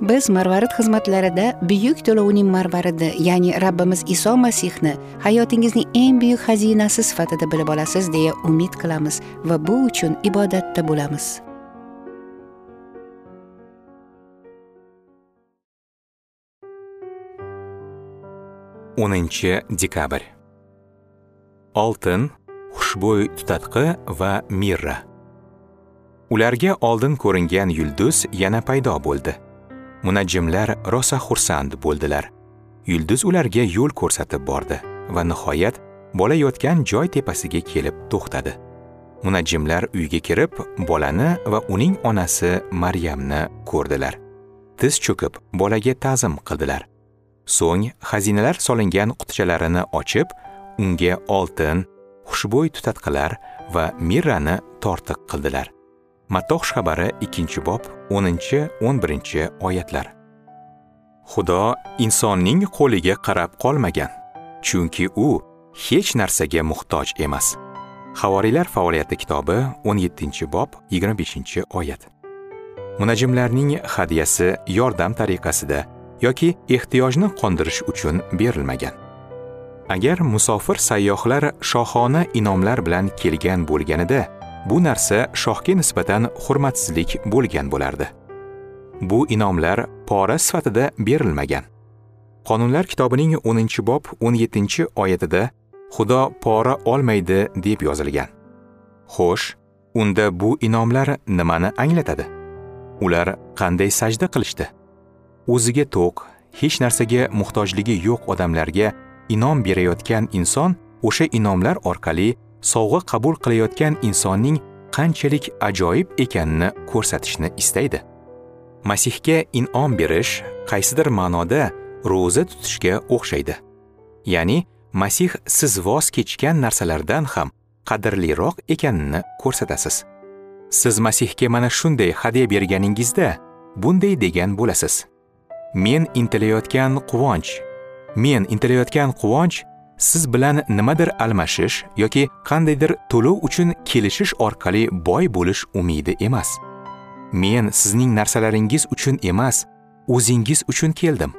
Biz marvarid xizmatlarida buyuk to'lovning marvaridi ya'ni rabbimiz iso masihni hayotingizning eng buyuk xazinasi sifatida bilib olasiz deya umid qilamiz va bu uchun ibodatda bo'lamiz. O'ninchi dekabr. Oltin xushbo'y tutatqi va mirra. Ularga oldin ko'ringan yulduz yana paydo bo'ldi. Munajjimlar rosa xursand bo'ldilar. Yulduz ularga yo'l ko'rsatib bordi va nihoyat bola yotgan joy tepasiga kelib to'xtadi. Munajjimlar uyga kirib bolani va uning onasi maryamni ko'rdilar. Tiz cho'kib bolaga ta'zim qildilar. So'ng xazinalar solingan qutichalarini ochib unga oltin xushbo'y tutatqilar va mirrani tortiq qildilar. Mattoh xabari ikkinchi bob o'ninchi o'n birinchi oyatlar. Xudo insonning qo'liga qarab qolmagan chunki u hech narsaga muhtoj emas. Havoriylar faoliyati kitobi 17 bob 25 oyat. Munajimlarning hadyasi yordam tariqasida yoki ehtiyojni qondirish uchun berilmagan. Agar musofir sayyohlar shohona inomlar bilan kelgan bo'lganida bu narsa shohga nisbatan hurmatsizlik bo'lgan bo'lardi. Bu inomlar pora sifatida berilmagan. Qonunlar kitobining 10 bob 17 oyatida xudo pora olmaydi deb yozilgan. Xo'sh unda bu inomlar nimani anglatadi? Ular qanday sajda qilishdi? O'ziga to'q hech narsaga muhtojligi yo'q odamlarga inom berayotgan inson o'sha inomlar orqali sovg'a qabul qilayotgan insonning qanchalik ajoyib ekanini ko'rsatishni istaydi. Masihga inom berish qaysidir ma'noda ro'za tutishga o'xshaydi. Ya'ni masih siz voz kechgan narsalardan ham qadrliroq ekanini ko'rsatasiz. Siz masihga mana shunday hadya berganingizda bunday degan bo'lasiz. Men intilayotgan quvonch men intilayotgan quvonch siz bilan nimadir almashish yoki qandaydir to'lov uchun kelishish orqali boy bo'lish umidi emas. Men sizning narsalaringiz uchun emas o'zingiz uchun keldim.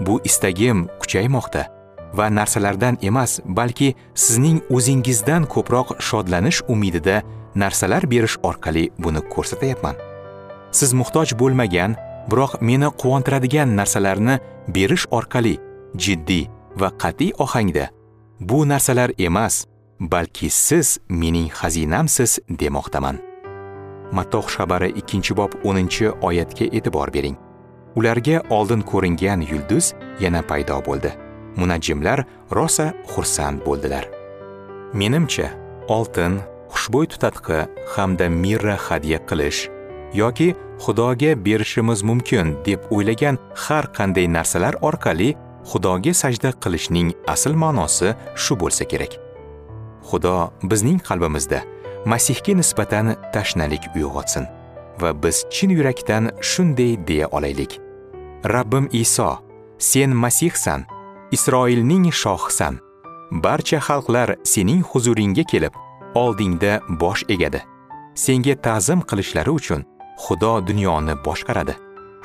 Bu istagim kuchaymoqda va narsalardan emas balki sizning o'zingizdan ko'proq shodlanish umidida narsalar berish orqali buni ko'rsatyapman siz muhtoj bo'lmagan biroq meni quvontiradigan narsalarni berish orqali jiddiy va qat'iy ohangda. Bu narsalar emas balki siz mening xazinamsiz demoqdaman. Matoh xabari 2 bob 10 oyatga e'tibor bering. Ularga oldin ko'ringan yulduz yana paydo bo'ldi. Munajjimlar rosa xursand bo'ldilar. Menimcha oltin xushbo'y tutatqi hamda mirra hadya qilish yoki xudoga berishimiz mumkin deb o'ylagan har qanday narsalar orqali xudoga sajda qilishning asl ma'nosi shu bo'lsa kerak. Xudo bizning qalbimizda masihga nisbatan tashnalik uyg'otsin va biz chin yurakdan shunday deya olaylik. Rabbim iso sen masihsan isroilning shohisan barcha xalqlar sening huzuringga kelib oldingda bosh egadi. Senga ta'zim qilishlari uchun xudo dunyoni boshqaradi.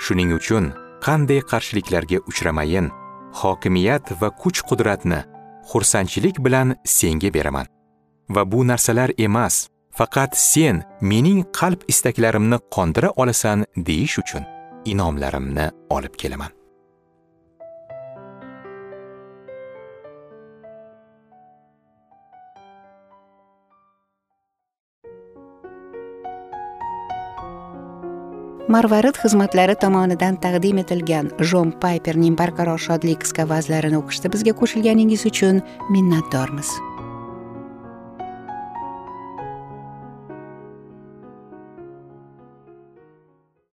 Shuning uchun qanday qarshiliklarga uchramayin hokimiyat va kuch qudratni xursandchilik bilan senga beraman. Va bu narsalar emas faqat sen mening qalb istaklarimni qondira olasan deyish uchun inomlarimni olib kelaman. Marvarid xizmatlari tomonidan taqdim etilgan jon payperning barqaror shodlik qisqa vazlarini o'qishda bizga qo'shilganingiz uchun minnatdormiz.